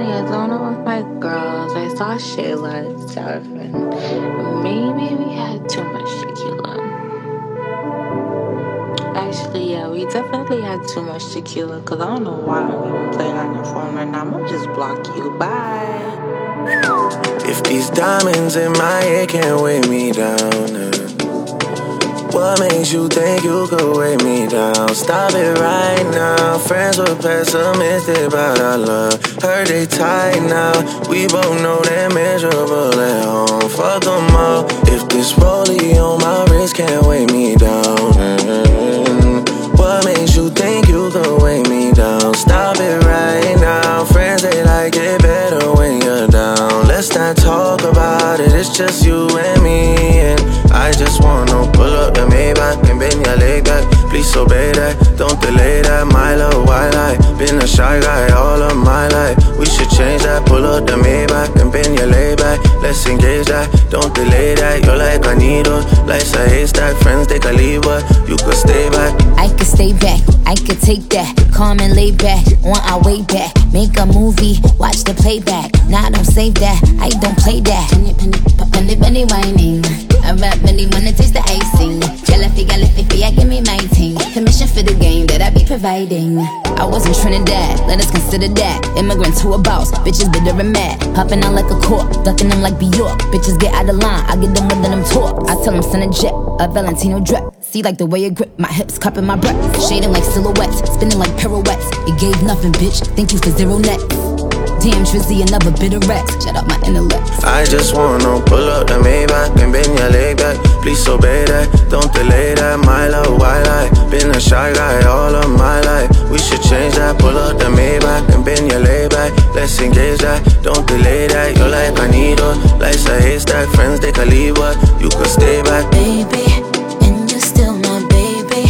Friday, I don't know with my girls. I saw Shayla and stuff, and maybe we had too much tequila. Actually, yeah, we definitely had too much tequila because I don't know why we would play on your phone right now. I'm gonna just block you. Bye. If these diamonds in my head can't weigh me down, what makes you think you could weigh me down? Stop it right now. Friends were pessimistic about our love. They tight now. We both know they're miserable at home. Fuck them all. If this rollie on my wrist can't weigh me down, mm, what makes you think you could weigh me down? Stop it right now. Friends they like it better when you're down. Let's not talk about it. It's just you and me and. I just wanna pull up the Maybach and bend your leg back. Please obey that, don't delay that. My love, why lie? Been a shy guy all of my life. We should change that. Pull up the Maybach and bend your leg back. Let's engage that, don't delay that. You're like a needle, life's a haystack. Friends they can leave, but you could stay back. I could stay back, I could take that. Calm and lay back, on our way back. Make a movie, watch the playback. Nah, don't save that, I don't play that. Penny, penny, penny, penny whining. I rap really wanna taste the icing. Jelly, gala, yeah, give me my team. Commission for the game that I be providing. I was in Trinidad, let us consider that. Immigrant to a boss, bitches bitter and mad. Hopping out like a cork, ducking them like Bjork. Bitches get out of line, I get them with them talk. I tell them send a jet, a Valentino drip. See like the way you grip, my hips cupping my breath. Shading like silhouettes, spinning like pirouettes. It gave nothing, bitch. Thank you for zero net. Damn, Drizzy, another bit of Rex. Shut up my intellect. I just wanna pull up the Maybach and bend your leg back. Please obey that, don't delay that. My love, why lie? Been a shy guy all Let's engage that, don't delay that. You're like a needle, life's a haystack. Friends they but you could stay back. Baby, and you're still my baby.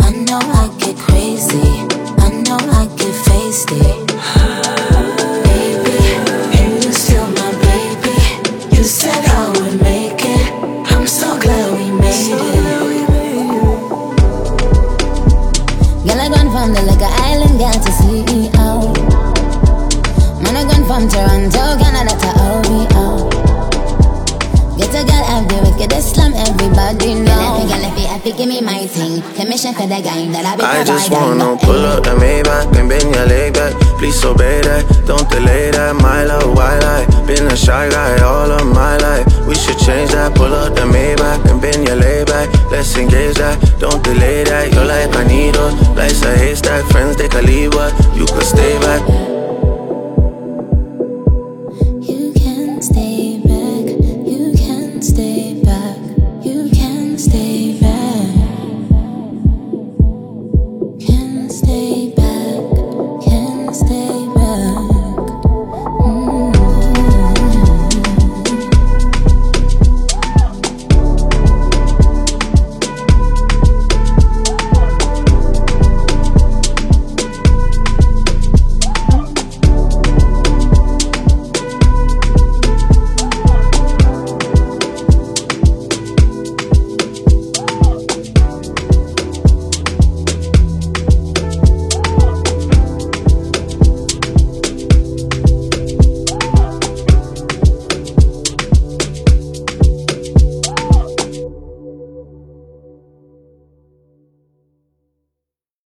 I know I get crazy. I know I get feisty. Baby, and you're still my baby. You said I would make it. I'm so glad we made it. Girl, I from the like island girl to CEO. Man, I from Toronto, Canada to OVO. Get a girl out there, wicked Islam, everybody know. Girl, if you happy, give me my thing. Commission for the game that I be I just wanna pull up the Maybach and bend your leg back. Please obey that, don't delay that. My love, why lie? Been a shy guy all of my life. We should change that. Pull up the Maybach and bend your leg back. Let's engage that, don't delay that. You're like a needle, life's a haystack. Friends they can leave, but you could stay back. stay.